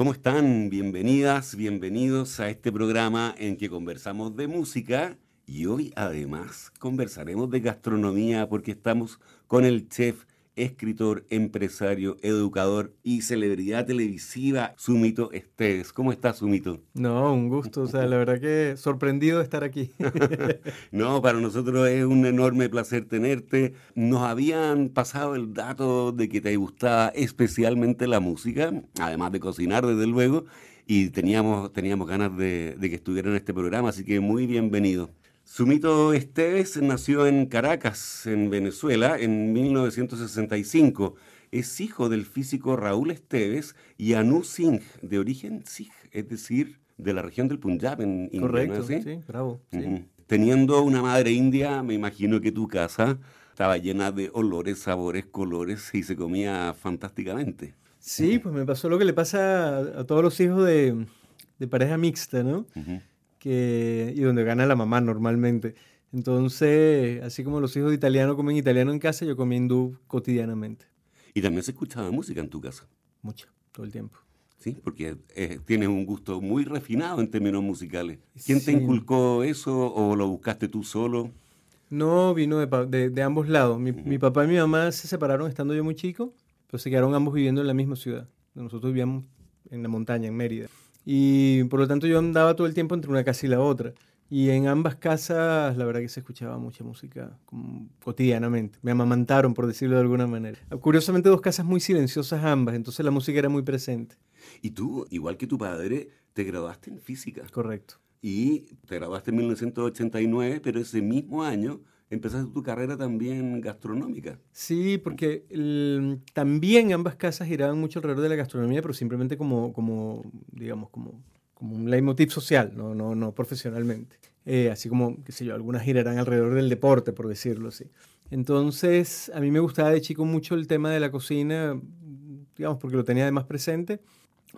¿Cómo están? Bienvenidas, bienvenidos a este programa en que conversamos de música y hoy además conversaremos de gastronomía porque estamos con el chef escritor, empresario, educador y celebridad televisiva, Sumito Esteves. ¿Cómo estás, Sumito? No, un gusto. O sea, la verdad que sorprendido de estar aquí. no, para nosotros es un enorme placer tenerte. Nos habían pasado el dato de que te gustaba especialmente la música, además de cocinar, desde luego, y teníamos, teníamos ganas de, de que estuviera en este programa, así que muy bienvenido. Sumito Esteves nació en Caracas, en Venezuela, en 1965. Es hijo del físico Raúl Esteves y Anu Singh, de origen Sikh, es decir, de la región del Punjab en India. Correcto, sí, bravo. Teniendo una madre india, me imagino que tu casa estaba llena de olores, sabores, colores y se comía fantásticamente. Sí, pues me pasó lo que le pasa a, todos los hijos de, pareja mixta, ¿no? Que, y donde gana la mamá normalmente. Entonces, así como los hijos de italiano comen italiano en casa, yo comí hindú cotidianamente. ¿Y también se escuchaba música en tu casa? Mucho, todo el tiempo. Sí, porque eh, tienes un gusto muy refinado en términos musicales. ¿Quién te inculcó eso o lo buscaste tú solo? No, vino de, de, ambos lados. Mi, mi, papá y mi mamá se separaron estando yo muy chico, pero se quedaron ambos viviendo en la misma ciudad. Nosotros vivíamos en la montaña, en Mérida. Y por lo tanto yo andaba todo el tiempo entre una casa y la otra. Y en ambas casas, la verdad que se escuchaba mucha música cotidianamente. Me amamantaron, por decirlo de alguna manera. Curiosamente, dos casas muy silenciosas ambas, entonces la música era muy presente. Y tú, igual que tu padre, te graduaste en física. Correcto. Y te graduaste en 1989, pero ese mismo año empezaste tu carrera también gastronómica. Sí, porque también ambas casas giraban mucho alrededor de la gastronomía, pero simplemente como, como digamos, como, como un leitmotiv social, no, no, no profesionalmente. Eh, así como, qué sé yo, algunas girarán alrededor del deporte, por decirlo así. Entonces, a mí me gustaba de chico mucho el tema de la cocina, digamos, porque lo tenía de más presente.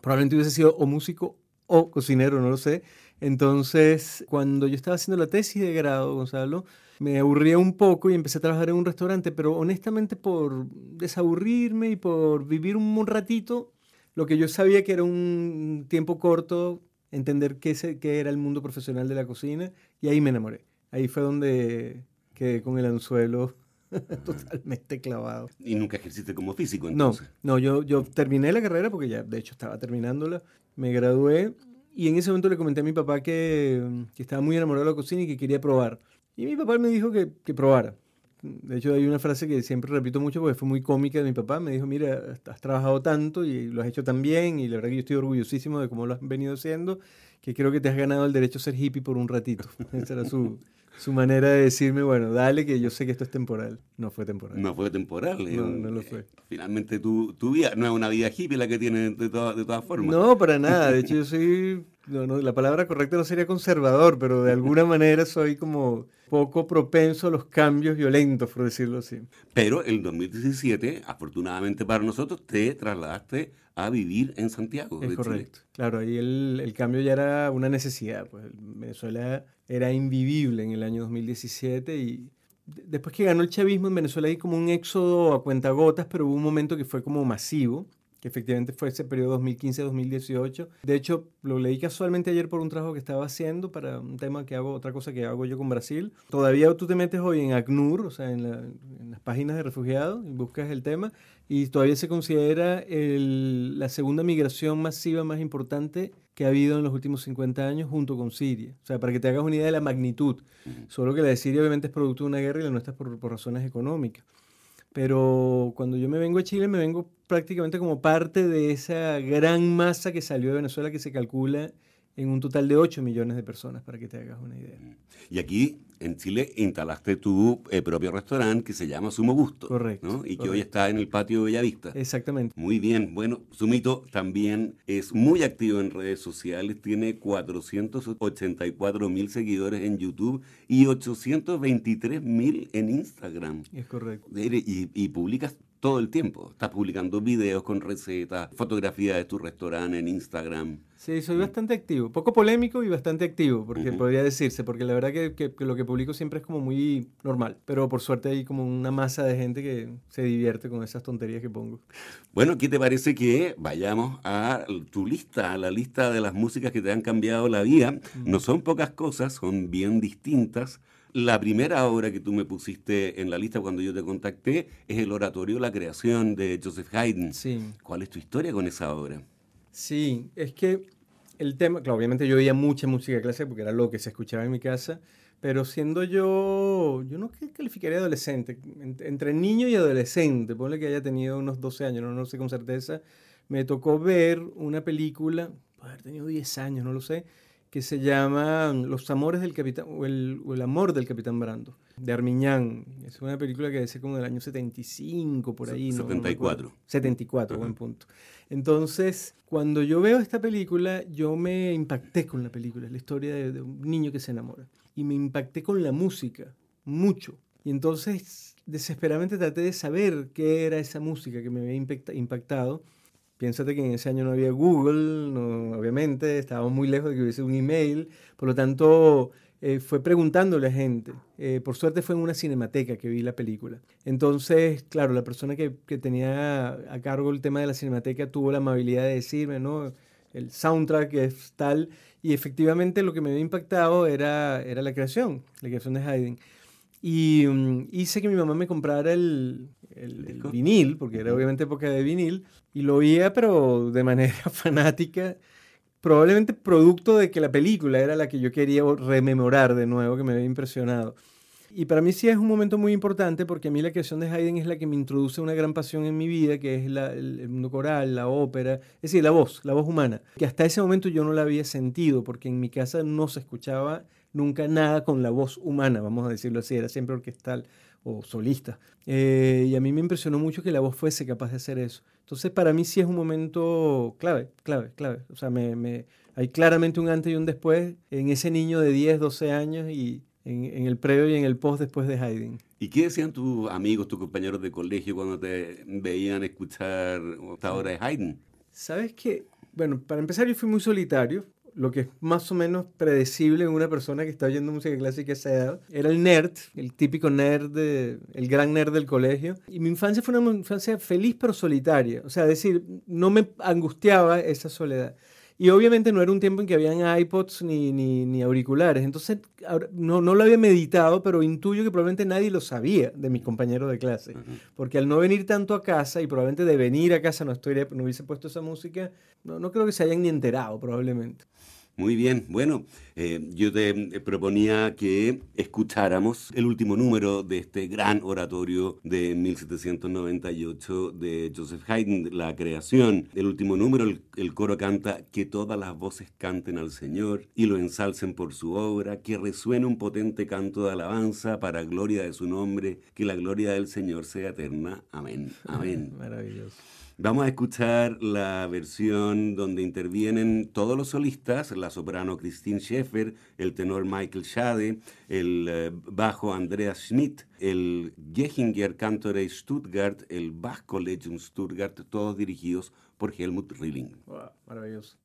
Probablemente hubiese sido o músico o cocinero, no lo sé. Entonces, cuando yo estaba haciendo la tesis de grado, Gonzalo, me aburría un poco y empecé a trabajar en un restaurante, pero honestamente por desaburrirme y por vivir un, ratito, lo que yo sabía que era un tiempo corto, entender qué, qué era el mundo profesional de la cocina, y ahí me enamoré. Ahí fue donde quedé con el anzuelo totalmente clavado. ¿Y nunca ejerciste como físico entonces? No, no yo, yo terminé la carrera porque ya de hecho estaba terminándola, me gradué y en ese momento le comenté a mi papá que, que estaba muy enamorado de la cocina y que quería probar. Y mi papá me dijo que, que probara. De hecho, hay una frase que siempre repito mucho porque fue muy cómica de mi papá. Me dijo, mira, has trabajado tanto y lo has hecho tan bien y la verdad que yo estoy orgullosísimo de cómo lo has venido haciendo, que creo que te has ganado el derecho a ser hippie por un ratito. Esa era su, su manera de decirme, bueno, dale que yo sé que esto es temporal. No fue temporal. No fue temporal. No, no lo fue. Finalmente tu, tu vida no es una vida hippie la que tienes de, de todas formas. No, para nada. De hecho, yo soy, no, no, la palabra correcta no sería conservador, pero de alguna manera soy como poco propenso a los cambios violentos, por decirlo así. Pero en 2017, afortunadamente para nosotros, te trasladaste a vivir en Santiago. Es correcto. Claro, ahí el, el, cambio ya era una necesidad. Pues Venezuela era invivible en el año 2017 y después que ganó el chavismo en Venezuela hay como un éxodo a cuentagotas, pero hubo un momento que fue como masivo que efectivamente fue ese periodo 2015-2018. De hecho, lo leí casualmente ayer por un trabajo que estaba haciendo para un tema que hago, otra cosa que hago yo con Brasil. Todavía tú te metes hoy en ACNUR, o sea, en, las páginas de refugiados, y buscas el tema, y todavía se considera la segunda migración masiva más importante que ha habido en los últimos 50 años junto con Siria. O sea, para que te hagas una idea de la magnitud. Solo que la de Siria obviamente es producto de una guerra y la nuestra es por, por razones económicas. Pero cuando yo me vengo a Chile, me vengo prácticamente como parte de esa gran masa que salió de Venezuela que se calcula en un total de 8 millones de personas, para que te hagas una idea. Y aquí en Chile instalaste tu eh, propio restaurante que se llama Sumo Gusto. Correcto. Y que hoy está en el patio de Bellavista. Exactamente. Muy bien. Bueno, Sumito también es muy activo en redes sociales, tiene 484 mil seguidores en YouTube y 823 mil en Instagram. Es correcto. Y, y publicas todo el tiempo. Estás publicando videos con recetas, fotografías de tu restaurante en Instagram. Sí, soy bastante activo. Poco polémico y bastante activo, porque podría decirse, porque la verdad que, lo que publico siempre es como muy normal. Pero por suerte hay como una masa de gente que se divierte con esas tonterías que pongo. Bueno, ¿qué te parece que vayamos a tu lista, a la lista de las músicas que te han cambiado la vida? No son pocas cosas, son bien distintas. La primera obra que tú me pusiste en la lista cuando yo te contacté es el oratorio La creación de Joseph Haydn. Sí. ¿Cuál es tu historia con esa obra? Sí, es que el tema, claro, obviamente yo oía mucha música clásica porque era lo que se escuchaba en mi casa, pero siendo yo, yo no calificaría adolescente, entre niño y adolescente, ponle que haya tenido unos 12 años, no, no sé con certeza, me tocó ver una película, puede haber tenido 10 años, no lo sé, que se llama Los amores del capitán, o el, el, amor del capitán Brando, de Armiñán. Es una película que debe como del año 75, por ahí. 74. 74, buen punto. Entonces, cuando yo veo esta película, yo me impacté con la película, la historia de, un niño que se enamora. Y me impacté con la música, mucho. Y entonces, desesperadamente traté de saber qué era esa música que me había impactado Piénsate que en ese año no había Google, obviamente, estábamos muy lejos de que hubiese un email, por lo tanto eh, fue preguntándole a gente. Eh, por suerte fue en una cinemateca que vi la película. Entonces, claro, la persona que, que, tenía a cargo el tema de la cinemateca tuvo la amabilidad de decirme, ¿no? El soundtrack es tal, y efectivamente lo que me había impactado era, era la creación, la creación de Haydn. Y mm, hice que mi mamá me comprara el, el, vinil, porque era obviamente época de vinil, y lo oía, pero de manera fanática, probablemente producto de que la película era la que yo quería rememorar de nuevo, que me había impresionado. Y para mí sí es un momento muy importante porque a mí la creación de Haydn es la que me introduce una gran pasión en mi vida, que es el, mundo coral, la ópera, es decir, la voz, la voz humana, que hasta ese momento yo no la había sentido porque en mi casa no se escuchaba nunca nada con la voz humana, vamos a decirlo así, era siempre orquestal o solista. Eh, y a mí me impresionó mucho que la voz fuese capaz de hacer eso. Entonces, para mí sí es un momento clave, clave, clave. O sea, me, me, hay claramente un antes y un después en ese niño de 10, 12 años y en, el previo y en el post después de Haydn. ¿Y qué decían tus amigos, tus compañeros de colegio cuando te veían escuchar esta obra de Haydn? Sabes que, bueno, para empezar yo fui muy solitario lo que es más o menos predecible en una persona que está oyendo música clásica a esa edad. Era el nerd, el típico nerd, el gran nerd del colegio. Y mi infancia fue una infancia feliz pero solitaria. O sea, es decir, no me angustiaba esa soledad. Y obviamente no era un tiempo en que habían iPods ni, ni, auriculares. Entonces, no, no, lo había meditado, pero intuyo que probablemente nadie lo sabía de mis compañeros de clase. Porque al no venir tanto a casa, y probablemente de venir a casa no, estoy, no hubiese puesto esa música, no, no creo que se hayan ni enterado, probablemente. Muy bien, bueno, eh, yo te eh, proponía que escucháramos el último número de este gran oratorio de 1798 de Joseph Haydn, La Creación. El último número, el, coro canta que todas las voces canten al Señor y lo ensalcen por su obra, que resuene un potente canto de alabanza para gloria de su nombre, que la gloria del Señor sea eterna. Amén. Amén. Maravilloso. Vamos a escuchar la versión donde intervienen todos los solistas, la soprano Christine Schaeffer, el tenor Michael Schade, el eh, bajo Andreas Schmidt, el Gehinger Cantore Stuttgart, el Bach Collegium Stuttgart, todos dirigidos por Helmut Rilling. maravilloso.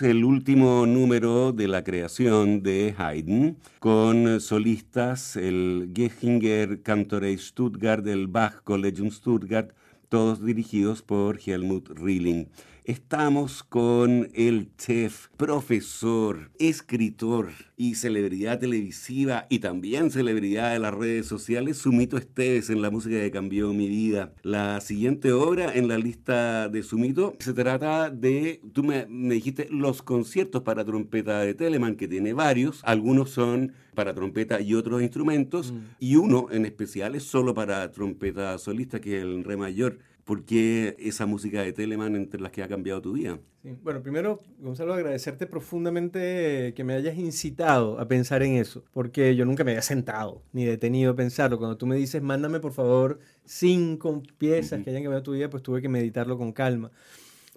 El último número de la creación de Haydn con solistas, el Gechinger Cantorei Stuttgart, el Bach Collegium Stuttgart, todos dirigidos por Helmut Rilling. Estamos con el chef, profesor, escritor y celebridad televisiva y también celebridad de las redes sociales, Sumito Esteves en la música que cambió mi vida. La siguiente obra en la lista de Sumito se trata de, tú me, dijiste, los conciertos para trompeta de Telemann, que tiene varios. Algunos son para trompeta y otros instrumentos, mm. y uno en especial es solo para trompeta solista, que es el re mayor. ¿Por qué esa música de Telemann entre las que ha cambiado tu vida? Bueno, primero, Gonzalo, agradecerte profundamente que me hayas incitado a pensar en eso, porque yo nunca me había sentado ni detenido a pensarlo. Cuando tú me dices, mándame por favor cinco piezas que hayan cambiado tu vida, pues tuve que meditarlo con calma.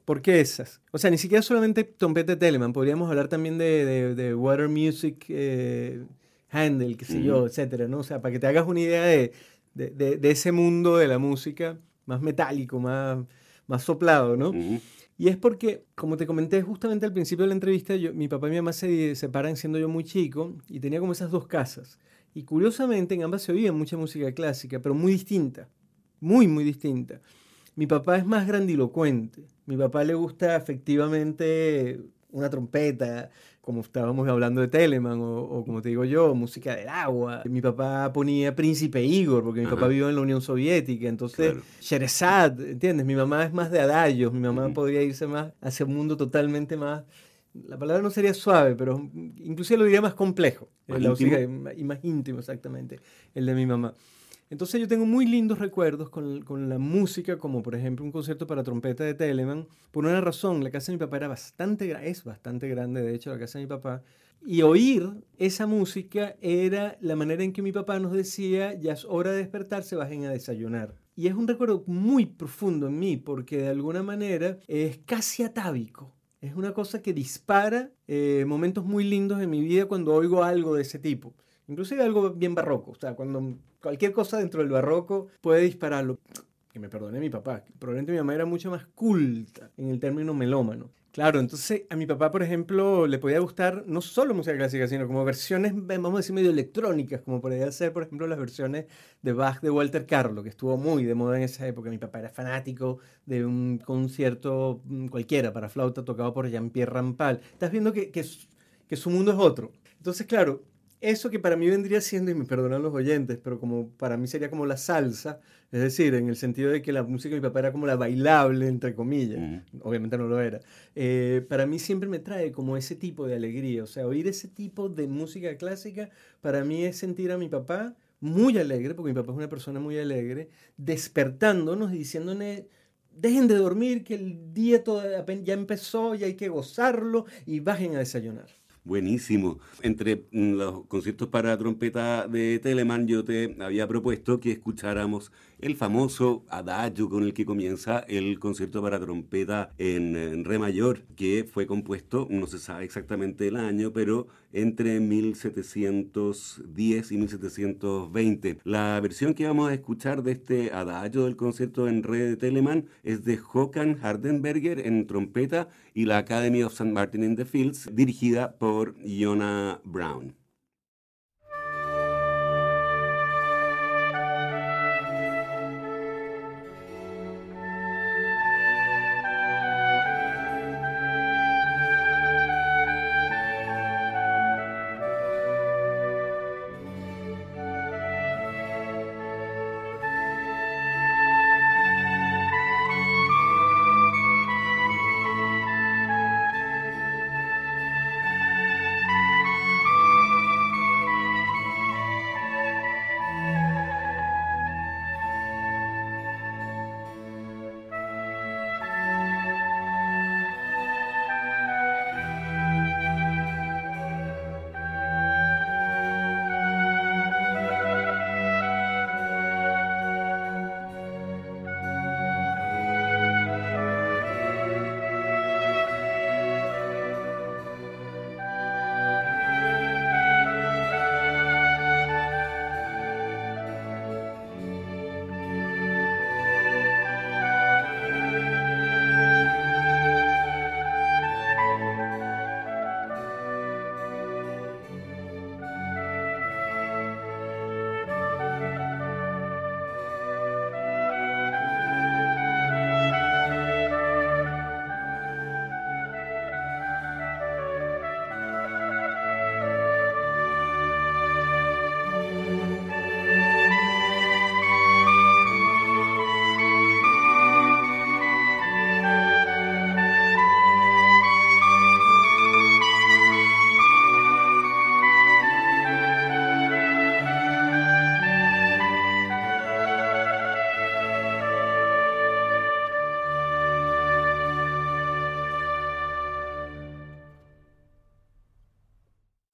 ¿Por qué esas? O sea, ni siquiera solamente trompeta de Telemann, podríamos hablar también de, de, Water Music eh, Handle, qué sé yo, etcétera, ¿no? O sea, para que te hagas una idea de, de ese mundo de la música más metálico, más, más soplado, ¿no? Y es porque, como te comenté justamente al principio de la entrevista, yo, mi papá y mi mamá se separan siendo yo muy chico y tenía como esas dos casas. Y curiosamente en ambas se oía mucha música clásica, pero muy distinta, muy, muy distinta. Mi papá es más grandilocuente. Mi papá le gusta efectivamente una trompeta, como estábamos hablando de Telemann, o, como te digo yo, música del agua. Mi papá ponía Príncipe Igor, porque mi papá vivió en la Unión Soviética, entonces claro. ¿entiendes? Mi mamá es más de adayos, mi mamá podría irse más hacia un mundo totalmente más la palabra no sería suave, pero inclusive lo diría más complejo. Más la música, y más íntimo, exactamente, el de mi mamá. Entonces yo tengo muy lindos recuerdos con, con, la música, como por ejemplo un concierto para trompeta de Telemann. Por una razón, la casa de mi papá era bastante, es bastante grande, de hecho, la casa de mi papá. Y oír esa música era la manera en que mi papá nos decía, ya es hora de despertarse, bajen a desayunar. Y es un recuerdo muy profundo en mí, porque de alguna manera es casi atávico. Es una cosa que dispara eh, momentos muy lindos en mi vida cuando oigo algo de ese tipo. Inclusive algo bien barroco. O sea, cuando cualquier cosa dentro del barroco puede dispararlo. Que me perdone mi papá. Probablemente mi mamá era mucho más culta en el término melómano. Claro, entonces a mi papá, por ejemplo, le podía gustar no solo música clásica, sino como versiones, vamos a decir, medio electrónicas, como podría ser, por ejemplo, las versiones de Bach de Walter Carlo, que estuvo muy de moda en esa época. Mi papá era fanático de un concierto mm, cualquiera para flauta tocado por Jean-Pierre Rampal. Estás viendo que, que, que su mundo es otro. Entonces, claro, eso que para mí vendría siendo, y me perdonan los oyentes, pero como para mí sería como la salsa, es decir, en el sentido de que la música de mi papá era como la bailable, entre comillas, obviamente no lo era, eh, para mí siempre me trae como ese tipo de alegría, o sea, oír ese tipo de música clásica, para mí es sentir a mi papá muy alegre, porque mi papá es una persona muy alegre, despertándonos y diciéndonos, dejen de dormir, que el día ya empezó y hay que gozarlo y bajen a desayunar. Buenísimo. Entre mm, los conciertos para trompeta de Telemann yo te había propuesto que escucháramos el famoso adagio con el que comienza el concierto para trompeta en, re mayor, que fue compuesto, no se sabe exactamente el año, pero entre 1710 y 1720. La versión que vamos a escuchar de este adagio del concierto en re de Telemann es de Håkan Hardenberger en trompeta y la Academy of St. Martin in the Fields, dirigida por Jonah Brown.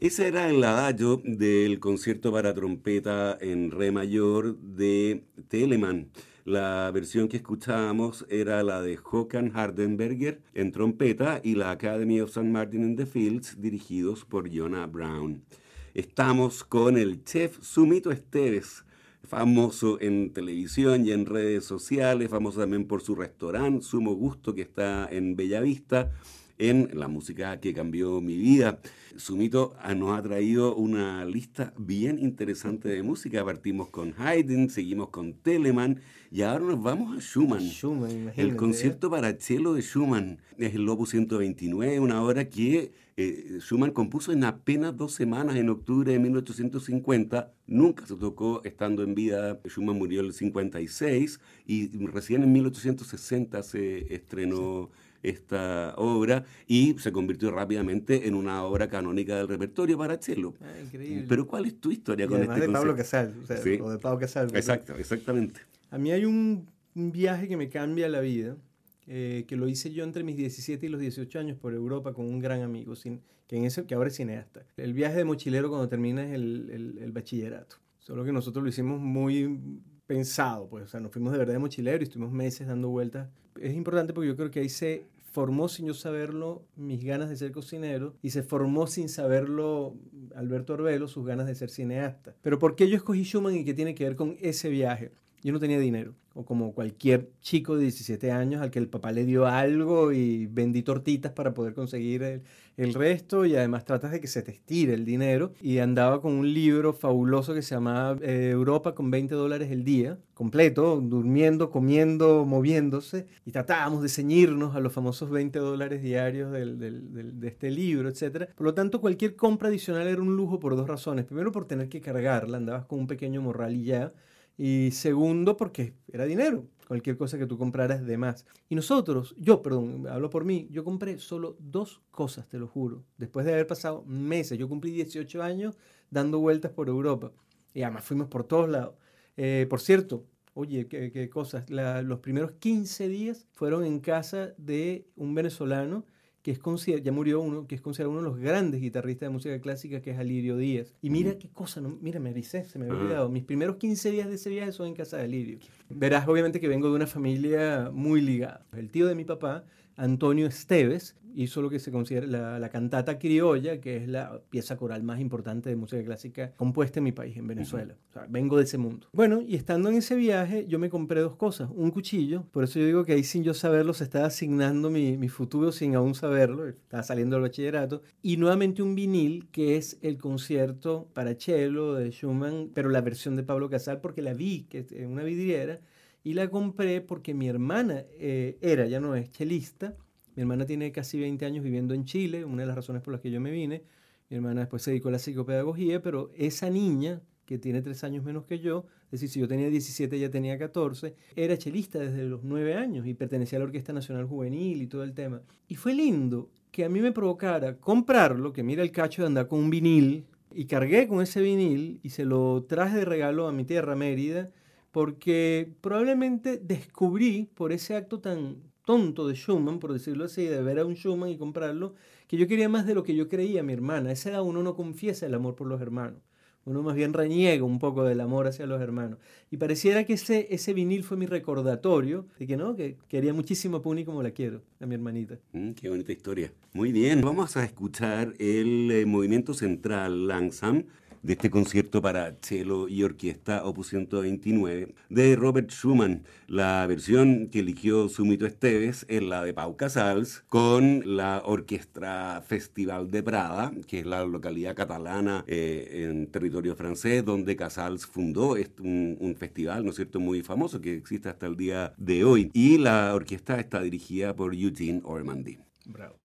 Ese era el adagio del concierto para trompeta en re mayor de Telemann. La versión que escuchábamos era la de Håkan Hardenberger en trompeta y la Academy of St. Martin in the Fields dirigidos por Jonah Brown. Estamos con el chef Sumito Esteves, famoso en televisión y en redes sociales, famoso también por su restaurante Sumo Gusto que está en Bellavista en la música que cambió mi vida. Sumito ah, nos ha traído una lista bien interesante de música. Partimos con Haydn, seguimos con Telemann y ahora nos vamos a Schumann. el concierto para cello de Schumann es el Opus 129, una obra que eh, Schumann compuso en apenas dos semanas, en octubre de 1850. Nunca se tocó estando en vida. Schumann murió en el 56 y recién en 1860 se estrenó esta obra y se convirtió rápidamente en una obra canónica del repertorio para cello. Ah, increíble. Pero ¿cuál es tu historia con este de Pablo Casal, o, sea, o de Pablo Casal. Exacto, exactamente. A mí hay un, viaje que me cambia la vida, eh, que lo hice yo entre mis 17 y los 18 años por Europa con un gran amigo, sin, que, en ese, que ahora es cineasta. El viaje de mochilero cuando terminas el, el, el bachillerato. Solo que nosotros lo hicimos muy pensado, pues, o sea, nos fuimos de verdad de mochilero y estuvimos meses dando vueltas. Es importante porque yo creo que ahí se formó sin yo saberlo mis ganas de ser cocinero y se formó sin saberlo Alberto Arbelo sus ganas de ser cineasta. Pero ¿por qué yo escogí Schumann y qué tiene que ver con ese viaje? Yo no tenía dinero, o como cualquier chico de 17 años al que el papá le dio algo y vendí tortitas para poder conseguir el, el resto y además tratas de que se te estire el dinero y andaba con un libro fabuloso que se llamaba eh, Europa con 20 dólares el día, completo, durmiendo, comiendo, moviéndose y tratábamos de ceñirnos a los famosos 20 dólares diarios del, del, de este libro, etc. Por lo tanto, cualquier compra adicional era un lujo por dos razones. Primero, por tener que cargarla, andabas con un pequeño morral y ya. Y segundo, porque era dinero. Cualquier cosa que tú compraras de más. Y nosotros, yo, perdón, hablo por mí, yo compré solo dos cosas, te lo juro. Después de haber pasado meses, yo cumplí 18 años dando vueltas por Europa. Y además fuimos por todos lados. Eh, por cierto, oye, qué, cosas. los primeros 15 días fueron en casa de un venezolano que es ya murió uno, que es considerado uno de los grandes guitarristas de música clásica, que es Alirio Díaz. Y mira qué cosa, no, mira, me avisé, se me había olvidado. Mis primeros 15 días de ese viaje son en casa de Alirio. Verás, obviamente, que vengo de una familia muy ligada. El tío de mi papá, Antonio Esteves, hizo lo que se considera la, cantata criolla, que es la pieza coral más importante de música clásica compuesta en mi país, en Venezuela. O sea, vengo de ese mundo. Bueno, y estando en ese viaje, yo me compré dos cosas. Un cuchillo, por eso yo digo que ahí sin yo saberlo se estaba asignando mi, mi futuro sin aún saberlo, estaba saliendo del bachillerato. Y nuevamente un vinil, que es el concierto para cello de Schumann, pero la versión de Pablo Casal, porque la vi que en una vidriera. Y la compré porque mi hermana eh, era, ya no es chelista, mi hermana tiene casi 20 años viviendo en Chile, una de las razones por las que yo me vine. Mi hermana después se dedicó a la psicopedagogía, pero esa niña, que tiene 3 años menos que yo, es decir, si yo tenía 17, ella tenía 14, era chelista desde los 9 años y pertenecía a la Orquesta Nacional Juvenil y todo el tema. Y fue lindo que a mí me provocara comprarlo, que mira el cacho de andar con un vinil, y cargué con ese vinil y se lo traje de regalo a mi tierra, Mérida, porque probablemente descubrí por ese acto tan, tonto de Schumann, por decirlo así, de ver a un Schumann y comprarlo, que yo quería más de lo que yo creía mi hermana. Esa edad uno no confiesa el amor por los hermanos. Uno más bien reniega un poco del amor hacia los hermanos. Y pareciera que ese, ese vinil fue mi recordatorio de que no, que quería muchísimo a Puni como la quiero, a mi hermanita. Mm, qué bonita historia. Muy bien, vamos a escuchar el eh, movimiento central Langsam de este concierto para cello y orquesta Opus 129 de Robert Schumann. La versión que eligió Sumito Esteves es la de Pau Casals con la Orquestra Festival de Prada, que es la localidad catalana eh, en territorio francés donde Casals fundó un, festival, ¿no es cierto?, muy famoso que existe hasta el día de hoy. Y la orquesta está dirigida por Eugene Ormandy. Bravo.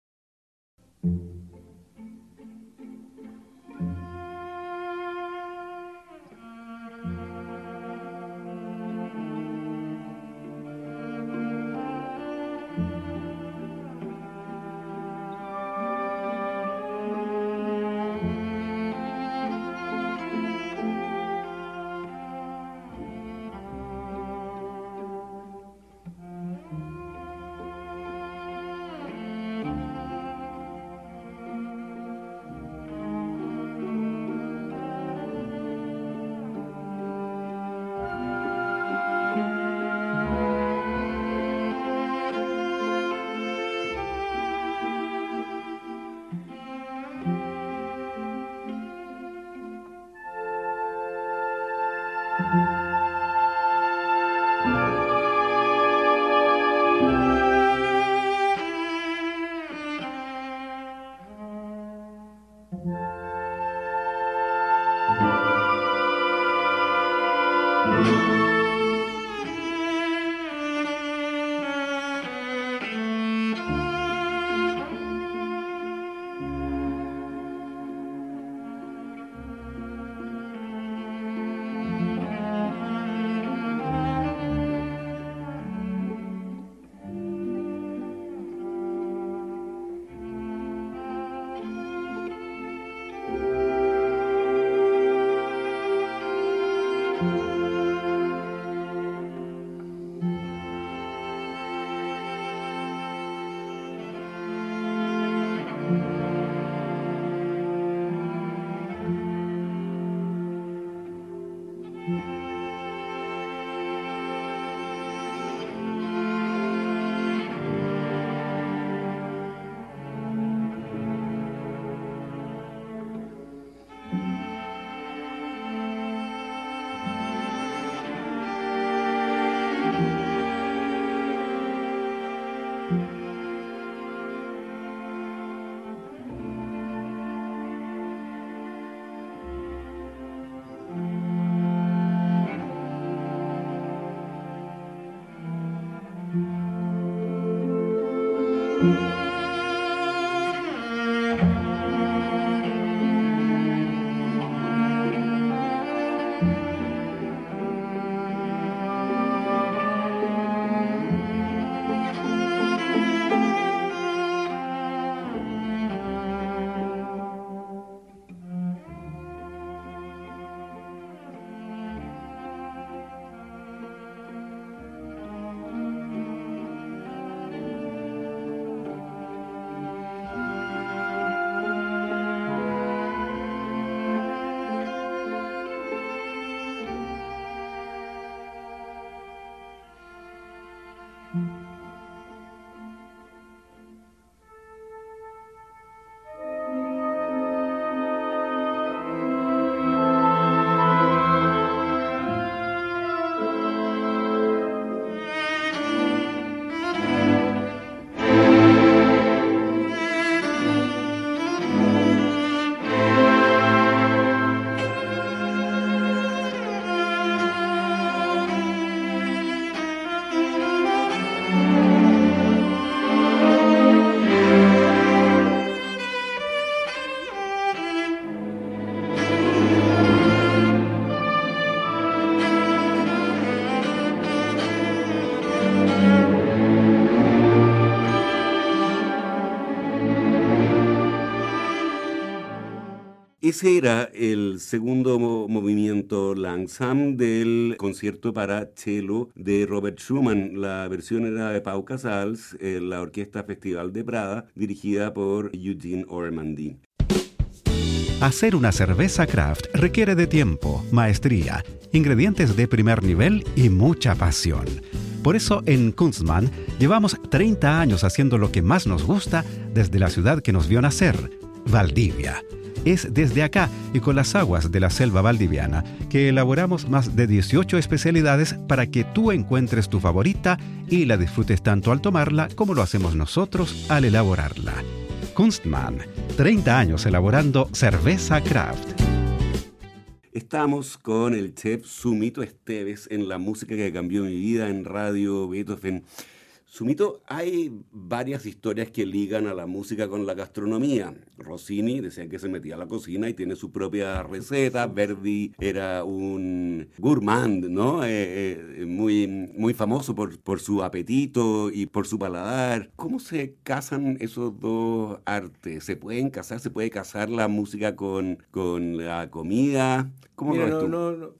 Ese era el segundo movimiento Langsam del concierto para cello de Robert Schumann. La versión era de Pau Casals, la Orquesta Festival de Prada, dirigida por Eugene Ormandy. Hacer una cerveza craft requiere de tiempo, maestría, ingredientes de primer nivel y mucha pasión. Por eso en Kunstmann llevamos 30 años haciendo lo que más nos gusta desde la ciudad que nos vio nacer, Valdivia es desde acá y con las aguas de la selva valdiviana que elaboramos más de 18 especialidades para que tú encuentres tu favorita y la disfrutes tanto al tomarla como lo hacemos nosotros al elaborarla. Kunstmann, 30 años elaborando cerveza craft. Estamos con el chef Sumito Esteves en la música que cambió mi vida en Radio Beethoven. Sumito, hay varias historias que ligan a la música con la gastronomía. Rossini decía que se metía a la cocina y tiene su propia receta. Verdi era un gourmand, ¿no? Eh, eh, muy, muy famoso por, por su apetito y por su paladar. ¿Cómo se casan esos dos artes? ¿Se pueden casar? ¿Se puede casar la música con, con la comida? ¿Cómo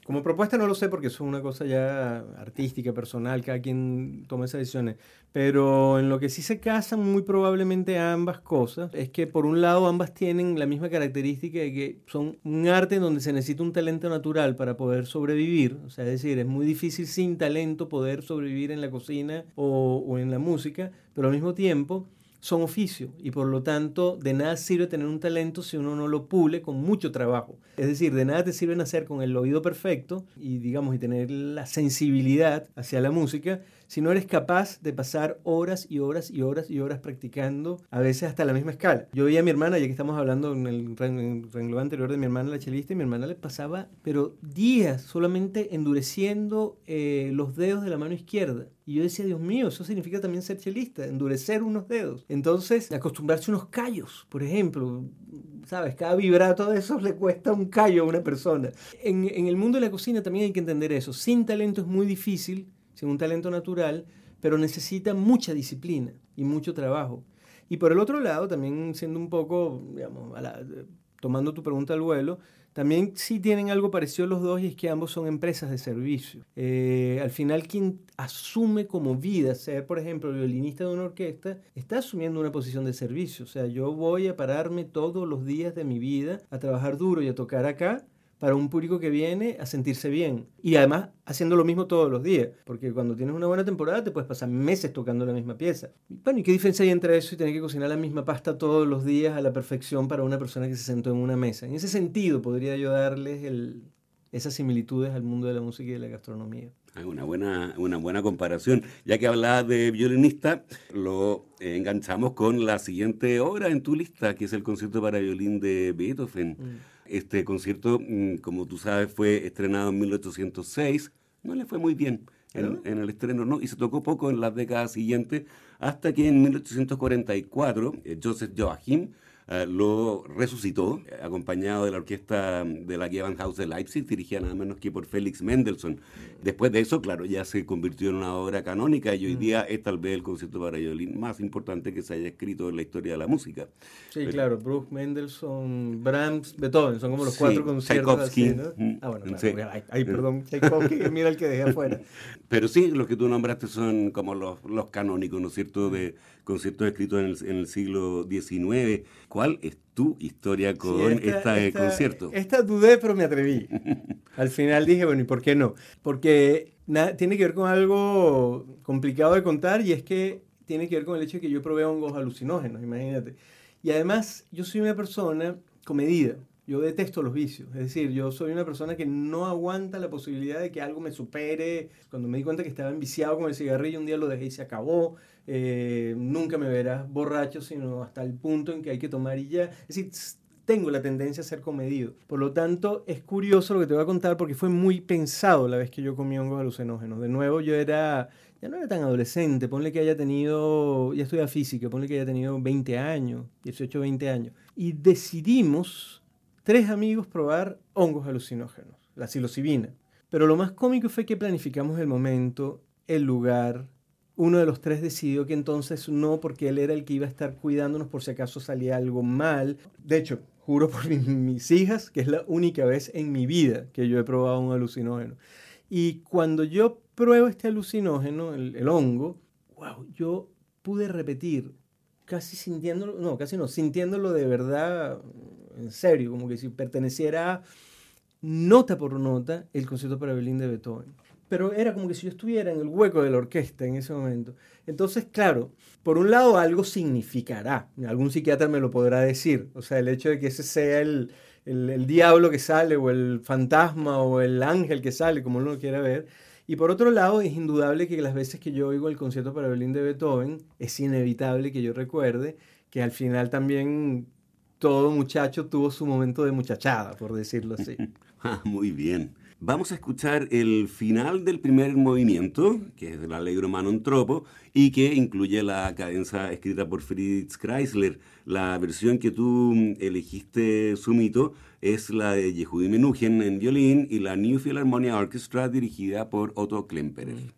como propuesta no lo sé porque es una cosa ya artística, personal, cada quien toma esas decisiones. Pero en lo que sí se casan muy probablemente ambas cosas es que por un lado ambas tienen la misma característica de que son un arte en donde se necesita un talento natural para poder sobrevivir. O sea, es decir, es muy difícil sin talento poder sobrevivir en la cocina o, en la música, pero al mismo tiempo son oficio y por lo tanto de nada sirve tener un talento si uno no lo pule con mucho trabajo. Es decir, de nada te sirve nacer con el oído perfecto y digamos y tener la sensibilidad hacia la música si no eres capaz de pasar horas y horas y horas y horas practicando, a veces hasta la misma escala. Yo veía a mi hermana, ya que estamos hablando en el renglón anterior de mi hermana la chelista, y mi hermana le pasaba, pero días solamente endureciendo eh, los dedos de la mano izquierda. Y yo decía, Dios mío, eso significa también ser chelista, endurecer unos dedos. Entonces, acostumbrarse a unos callos, por ejemplo, ¿sabes? Cada vibrato de esos le cuesta un callo a una persona. En, en el mundo de la cocina también hay que entender eso. Sin talento es muy difícil sin un talento natural, pero necesita mucha disciplina y mucho trabajo. Y por el otro lado, también siendo un poco, digamos, tomando tu pregunta al vuelo, también sí tienen algo parecido los dos y es que ambos son empresas de servicio. Eh, al final, quien asume como vida ser, por ejemplo, violinista de una orquesta, está asumiendo una posición de servicio. O sea, yo voy a pararme todos los días de mi vida a trabajar duro y a tocar acá para un público que viene a sentirse bien. Y además haciendo lo mismo todos los días, porque cuando tienes una buena temporada te puedes pasar meses tocando la misma pieza. Bueno, ¿y qué diferencia hay entre eso y tener que cocinar la misma pasta todos los días a la perfección para una persona que se sentó en una mesa? En ese sentido podría yo darles el, esas similitudes al mundo de la música y de la gastronomía. Una buena, una buena comparación. Ya que hablabas de violinista, lo enganchamos con la siguiente obra en tu lista, que es el concierto para violín de Beethoven. Mm. Este concierto, mm, como tú sabes, fue estrenado en 1806. No le fue muy bien en, en, el estreno, ¿no? Y se tocó poco en las décadas siguientes, hasta que en 1844 eh, Joseph Joachim eh, lo resucitó, acompañado de la orquesta de la Gewandhaus de Leipzig, dirigida nada menos que por Félix Mendelssohn. Después de eso, claro, ya se convirtió en una obra canónica y hoy mm. día es tal vez el concierto para violín más importante que se haya escrito en la historia de la música. Sí, claro, Bruch, Mendelssohn, Brahms, Beethoven, son como los cuatro conciertos. Así, ¿no? Mm, ah, bueno, sí. ay, perdón, Tchaikovsky, mira el que dejé afuera. Pero sí, los que tú nombraste son como los, los canónicos, ¿no es cierto?, de conciertos escritos en el, en el siglo XIX. ¿Cuál es tu historia con este concierto? Esta dudé, pero me atreví. Al final dije, bueno, ¿y por qué no? Porque tiene que ver con algo complicado de contar y es que tiene que ver con el hecho de que yo probé hongos alucinógenos, imagínate. Y además, yo soy una persona comedida. Yo detesto los vicios, es decir, yo soy una persona que no aguanta la posibilidad de que algo me supere. Cuando me di cuenta que estaba enviciado con el cigarrillo, un día lo dejé y se acabó. Eh, nunca me verás borracho, sino hasta el punto en que hay que tomar y ya. Es decir, tengo la tendencia a ser comedido. Por lo tanto, es curioso lo que te voy a contar porque fue muy pensado la vez que yo comí hongos alucinógenos. De nuevo, yo era, ya no era tan adolescente, ponle que haya tenido, ya estudia física, ponle que haya tenido 20 años, 18, 20 años. Y decidimos tres amigos probar hongos alucinógenos, la psilocibina. Pero lo más cómico fue que planificamos el momento, el lugar. Uno de los tres decidió que entonces no, porque él era el que iba a estar cuidándonos por si acaso salía algo mal. De hecho, juro por mis hijas que es la única vez en mi vida que yo he probado un alucinógeno. Y cuando yo pruebo este alucinógeno, el, hongo, wow, yo pude repetir, casi sintiéndolo, no, casi no, sintiéndolo de verdad en serio, como que si perteneciera nota por nota el concierto para violín de Beethoven. Pero era como que si yo estuviera en el hueco de la orquesta en ese momento. Entonces, claro, por un lado algo significará, algún psiquiatra me lo podrá decir, o sea, el hecho de que ese sea el, el, diablo que sale o el fantasma o el ángel que sale, como uno lo quiera ver. Y por otro lado, es indudable que las veces que yo oigo el concierto para violín de Beethoven, es inevitable que yo recuerde que al final también todo muchacho tuvo su momento de muchachada, por decirlo así. ah, muy bien. Vamos a escuchar el final del primer movimiento, que es del Allegro Manon Tropo, y que incluye la cadenza escrita por Fritz Kreisler. La versión que tú elegiste, Sumito, es la de Yehudi Menuhin en violín y la New Philharmonia Orchestra dirigida por Otto Klemperer.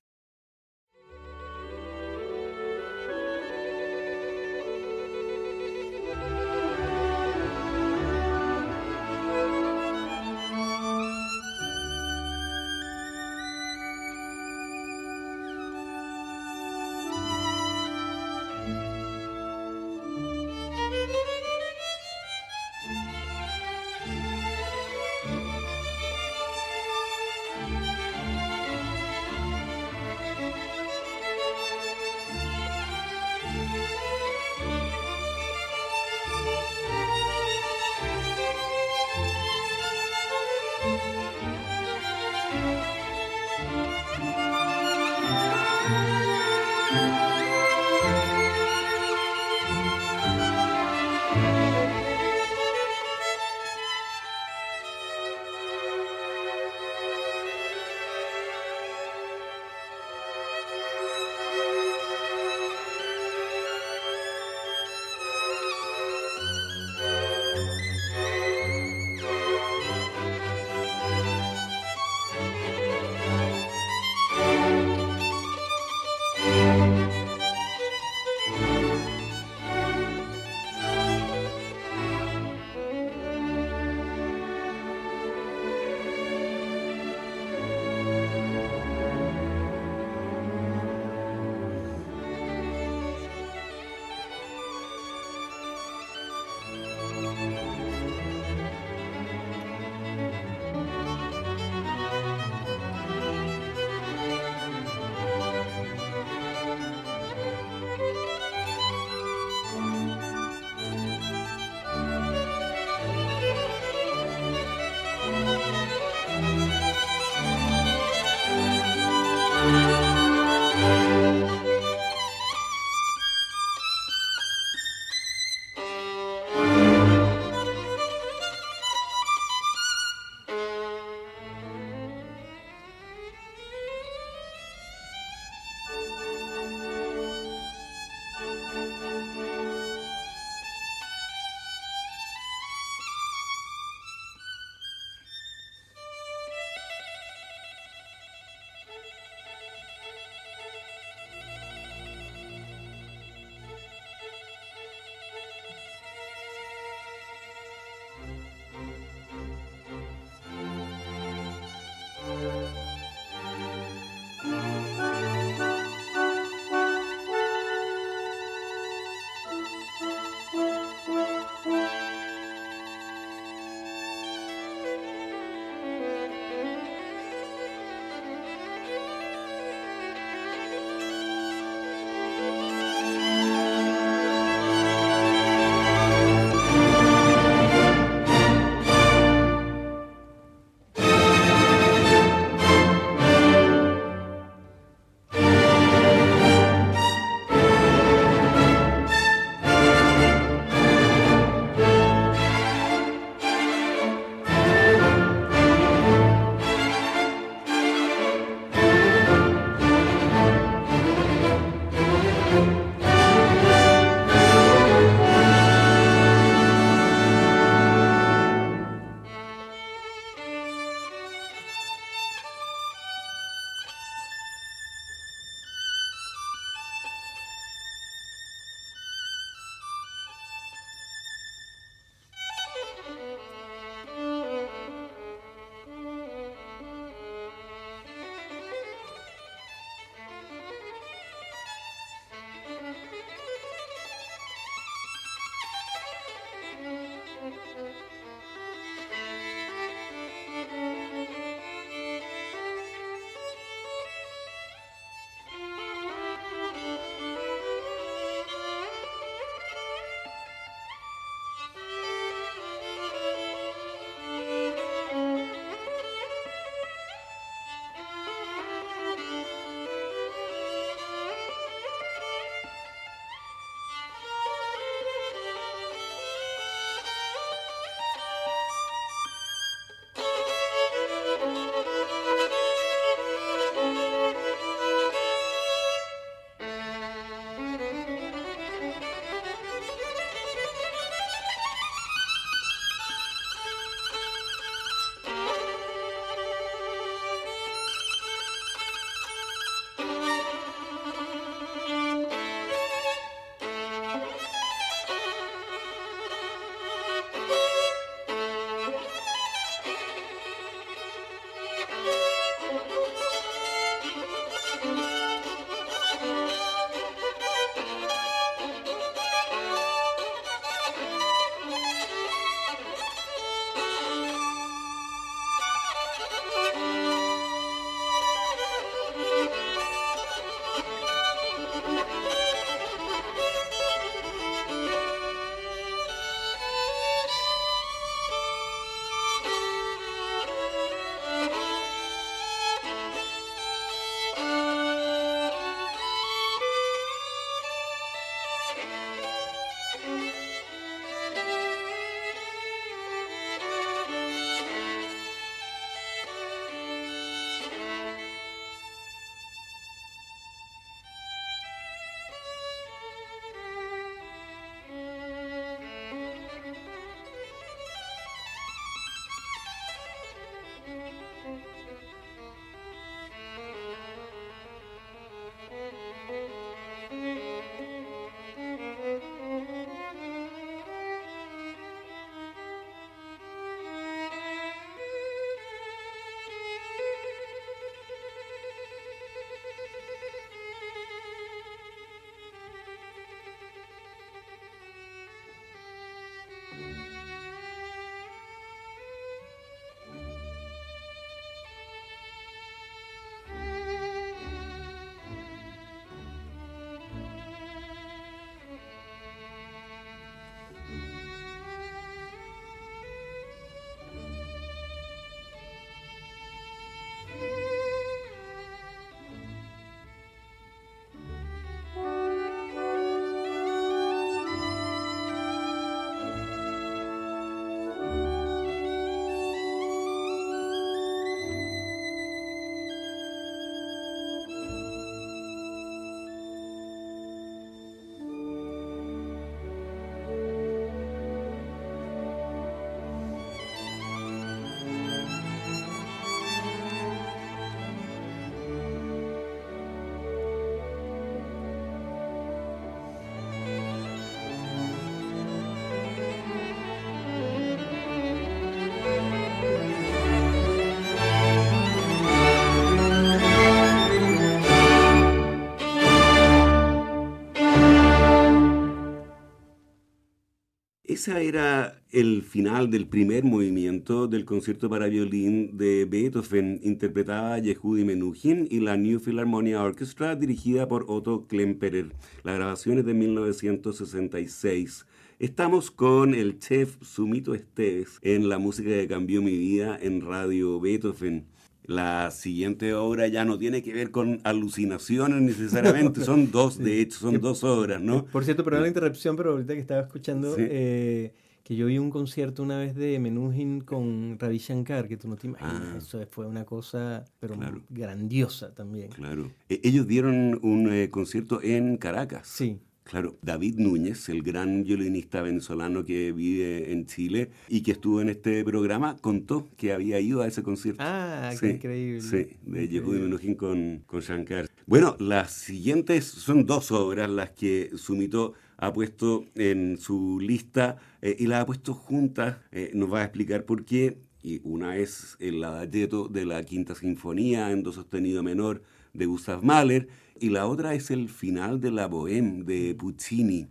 Ese era el final del primer movimiento del concierto para violín de Beethoven, interpretada Yehudi Menuhin y la New Philharmonia Orchestra, dirigida por Otto Klemperer. La grabación es de 1966. Estamos con el chef Sumito Esteves en la música que cambió mi vida en Radio Beethoven. La siguiente obra ya no tiene que ver con alucinaciones necesariamente, son dos, de hecho, son dos obras, ¿no? Por cierto, perdón la interrupción, pero ahorita que estaba escuchando, eh, que yo vi un concierto una vez de Menuhin con Ravi Shankar, que tú no te imaginas. Ah. Eso fue una cosa, pero Claro. grandiosa también. Claro. E- Ellos dieron un eh, concierto en Caracas. Sí. Claro, David Núñez, el gran violinista venezolano que vive en Chile y que estuvo en este programa, contó que había ido a ese concierto. Ah, qué Sí, increíble. Sí, de Yehudi. Menuhin con, con Shankar. Bueno, las siguientes son dos obras las que Sumito ha puesto en su lista eh, y las ha puesto juntas. Eh, nos va a explicar por qué. Y una es el adagietto de la Quinta Sinfonía en Do sostenido menor de Gustav Mahler y la otra es el final de la Bohème de Puccini.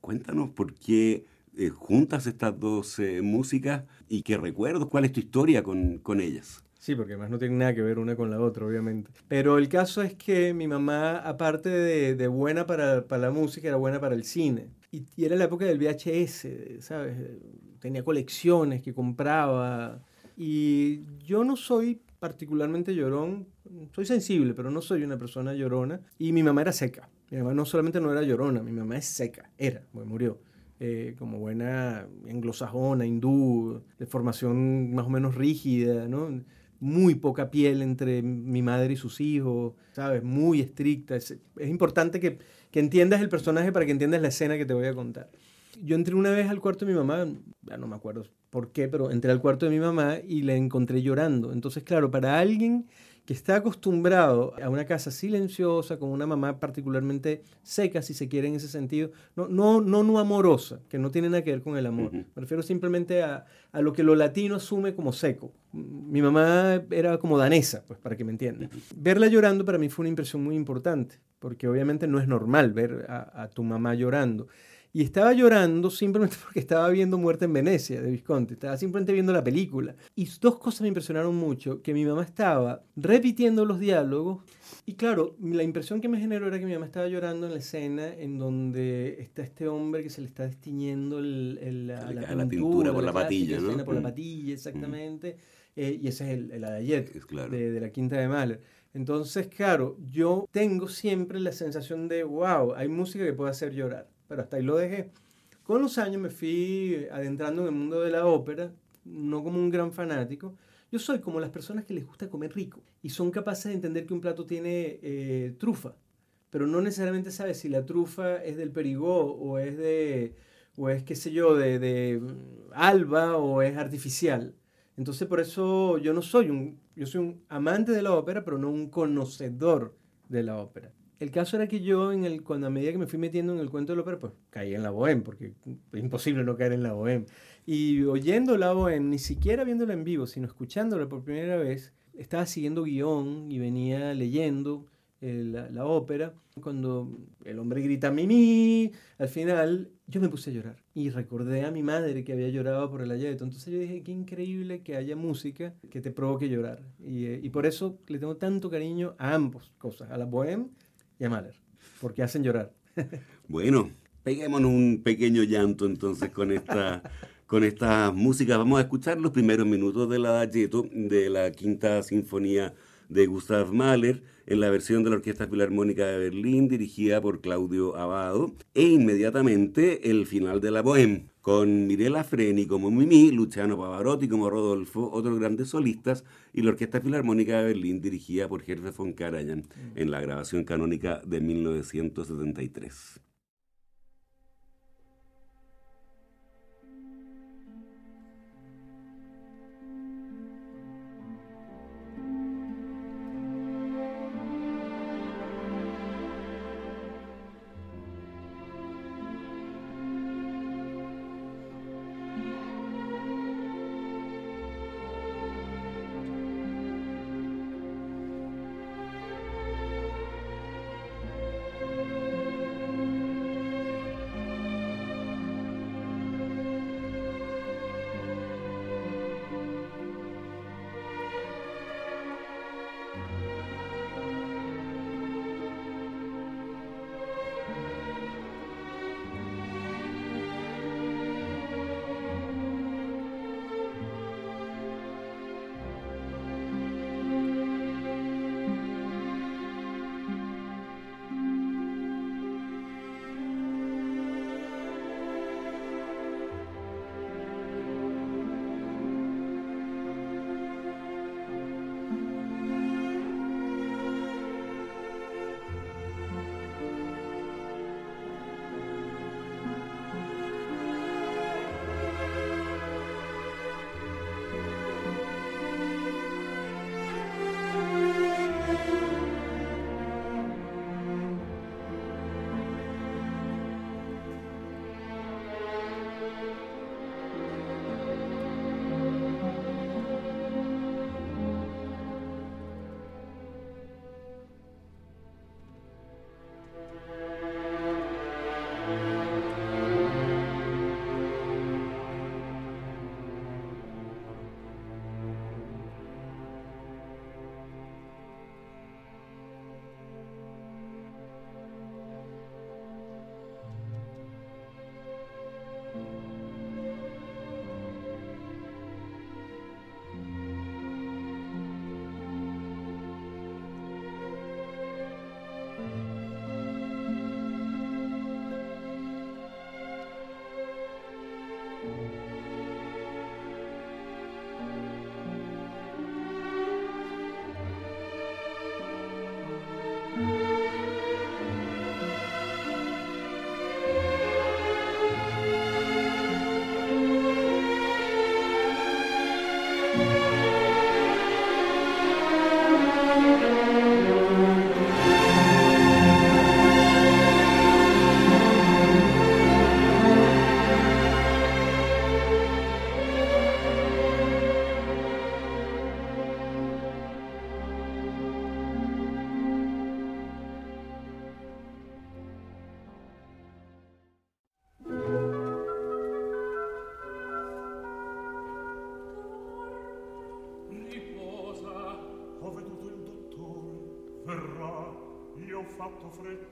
Cuéntanos por qué eh, juntas estas dos eh, músicas y qué recuerdos, cuál es tu historia con, con ellas. Sí, porque además no tienen nada que ver una con la otra, obviamente. Pero el caso es que mi mamá, aparte de, de buena para, para la música, era buena para el cine. Y, y era la época del VHS, ¿sabes? Tenía colecciones que compraba. Y yo no soy particularmente llorón, soy sensible, pero no soy una persona llorona. Y mi mamá era seca. Mi mamá no solamente no era llorona, mi mamá es seca, era, pues murió. Eh, como buena anglosajona, hindú, de formación más o menos rígida, ¿no? Muy poca piel entre mi madre y sus hijos, ¿sabes? Muy estricta. Es, es importante que, que entiendas el personaje para que entiendas la escena que te voy a contar. Yo entré una vez al cuarto de mi mamá, ya no me acuerdo por qué, pero entré al cuarto de mi mamá y la encontré llorando. Entonces, claro, para alguien que está acostumbrado a una casa silenciosa, con una mamá particularmente seca, si se quiere en ese sentido, no, no, no, no amorosa, que no tiene nada que ver con el amor. Ujú. Me refiero simplemente a, a lo que lo latino asume como seco. Mi mamá era como danesa, pues para que me entiendan. Verla llorando para mí fue una impresión muy importante, porque obviamente no es normal ver a, a tu mamá llorando. Y estaba llorando simplemente porque estaba viendo Muerte en Venecia de Visconti. Estaba simplemente viendo la película. Y dos cosas me impresionaron mucho. Que mi mamá estaba repitiendo los diálogos. Y claro, la impresión que me generó era que mi mamá estaba llorando en la escena en donde está este hombre que se le está destiñendo el, el- la, la la pintura por la clásica patilla, ¿no? Por la Mm. patilla, exactamente. Eh, y ese es el, el claro. de, de la quinta de Mahler. Entonces, claro, yo tengo siempre la sensación de, wow, hay música que puede hacer llorar, pero hasta ahí lo dejé. Con los años me fui adentrando en el mundo de la ópera, no como un gran fanático. Yo soy como las personas que les gusta comer rico y son capaces de entender que un plato tiene eh, trufa, pero no necesariamente sabes si la trufa es del perigó o es de, o es qué sé yo, de, de alba o es artificial. Entonces por eso yo no soy un, yo soy un amante de la ópera, pero no un conocedor de la ópera. El caso era que yo, en el, cuando a medida que me fui metiendo en el cuento de la ópera, pues caí en la bohème, porque es imposible no caer en la bohème. Y oyendo la bohème, ni siquiera viéndola en vivo, sino escuchándola por primera vez, estaba siguiendo guion y venía leyendo eh, la, ópera. Cuando el hombre grita Mimi, al final yo me puse a llorar. Y recordé a mi madre que había llorado por el ayeto. Entonces yo dije, qué increíble que haya música que te provoque llorar. Y, eh, por eso le tengo tanto cariño a ambos cosas, a la bohème y a Mahler, porque hacen llorar. Bueno, peguémonos un pequeño llanto entonces con esta, con esta música. Vamos a escuchar los primeros minutos del adagietto de la Quinta Sinfonía de Gustav Mahler en la versión de la Orquesta Filarmónica de Berlín dirigida por Claudio Abado e inmediatamente el final de la Bohème con Mirella Freni como Mimi, Luciano Pavarotti como Rodolfo, otros grandes solistas y la Orquesta Filarmónica de Berlín dirigida por Herbert von Karajan en la grabación canónica de 1973. confident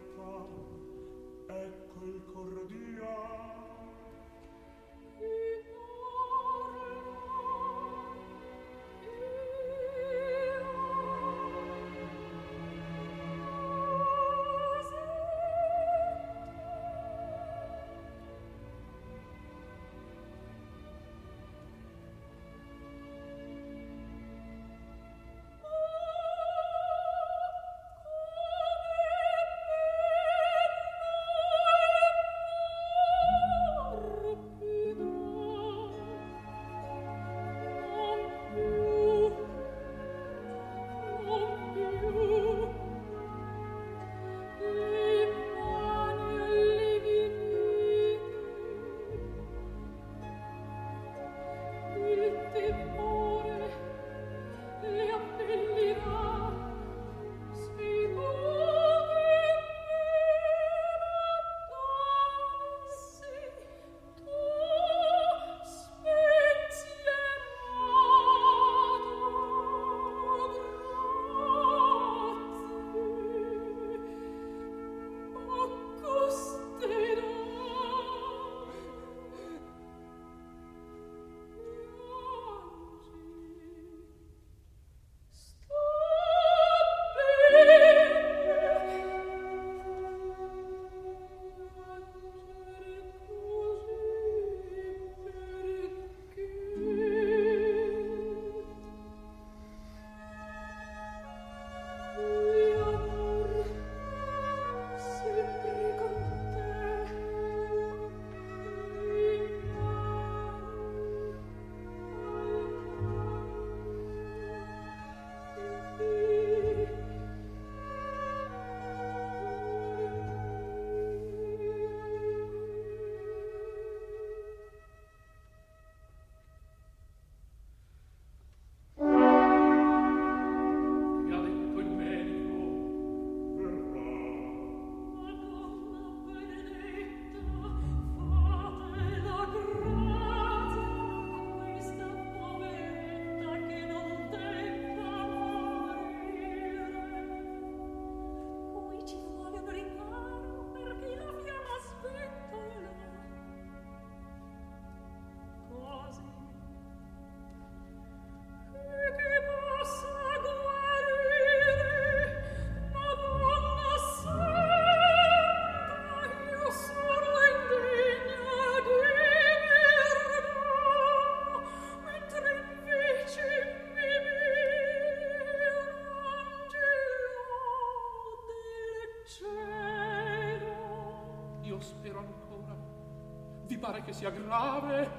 che si aggrave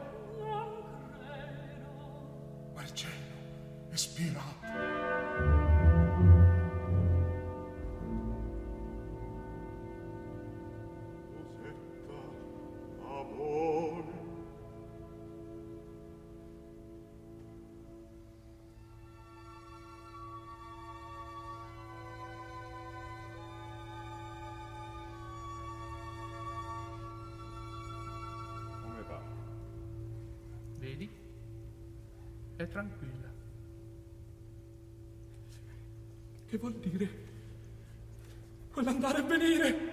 vuol dire? Vuole andare e venire?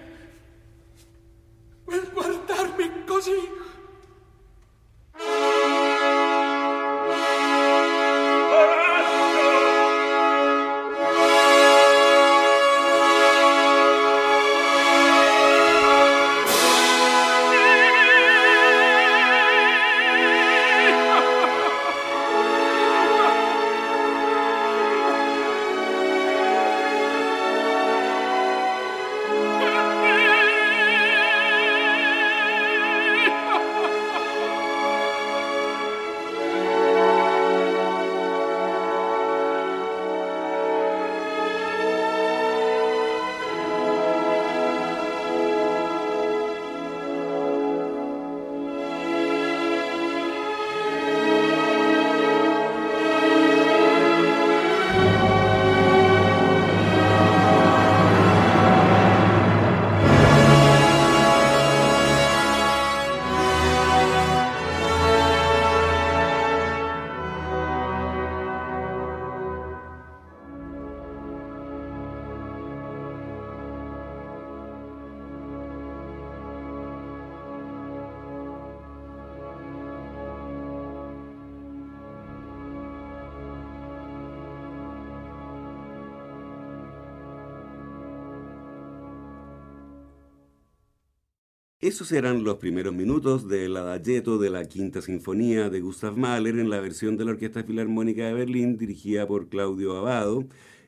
Esos eran los primeros minutos del adagietto de la Quinta Sinfonía de Gustav Mahler en la versión de la Orquesta Filarmónica de Berlín dirigida por Claudio Abado.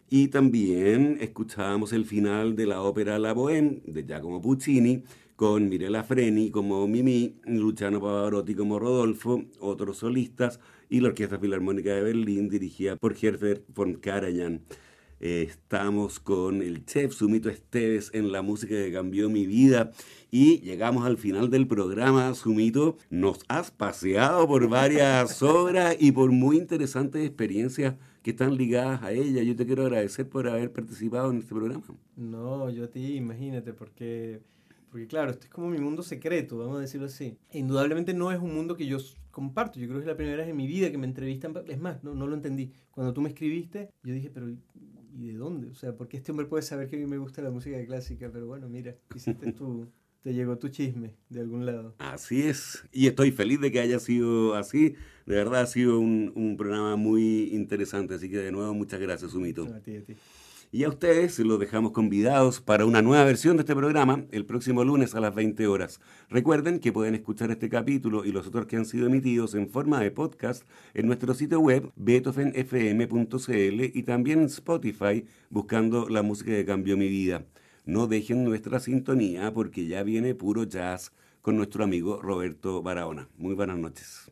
Y también escuchábamos el final de la ópera La Bohème de Giacomo Puccini con Mirella Freni como Mimi, Luciano Pavarotti como Rodolfo, otros solistas y la Orquesta Filarmónica de Berlín dirigida por Herbert von Karajan. Estamos con el chef Sumito Esteves en la música que cambió mi vida y llegamos al final del programa, Sumito. Nos has paseado por varias obras y por muy interesantes experiencias que están ligadas a ella. Yo te quiero agradecer por haber participado en este programa. No, yo a ti, imagínate, porque, porque claro, esto es como mi mundo secreto, vamos a decirlo así. Indudablemente no es un mundo que yo comparto. Yo creo que es la primera vez en mi vida que me entrevistan. Es más, no, no lo entendí. Cuando tú me escribiste, yo dije, pero ¿y de dónde? O sea, ¿por qué este hombre puede saber que a mí me gusta la música clásica? Pero bueno, mira, hiciste tu, te llegó tu chisme de algún lado. Así es, y estoy feliz de que haya sido así. De verdad ha sido un, un programa muy interesante, así que de nuevo muchas gracias, Sumito. A ti, a ti. Y a ustedes los dejamos convidados para una nueva versión de este programa el próximo lunes a las 20 horas. Recuerden que pueden escuchar este capítulo y los otros que han sido emitidos en forma de podcast en nuestro sitio web beethovenfm.cl y también en Spotify buscando la música que cambió mi vida. No dejen nuestra sintonía porque ya viene puro jazz con nuestro amigo Roberto Barahona. Muy buenas noches.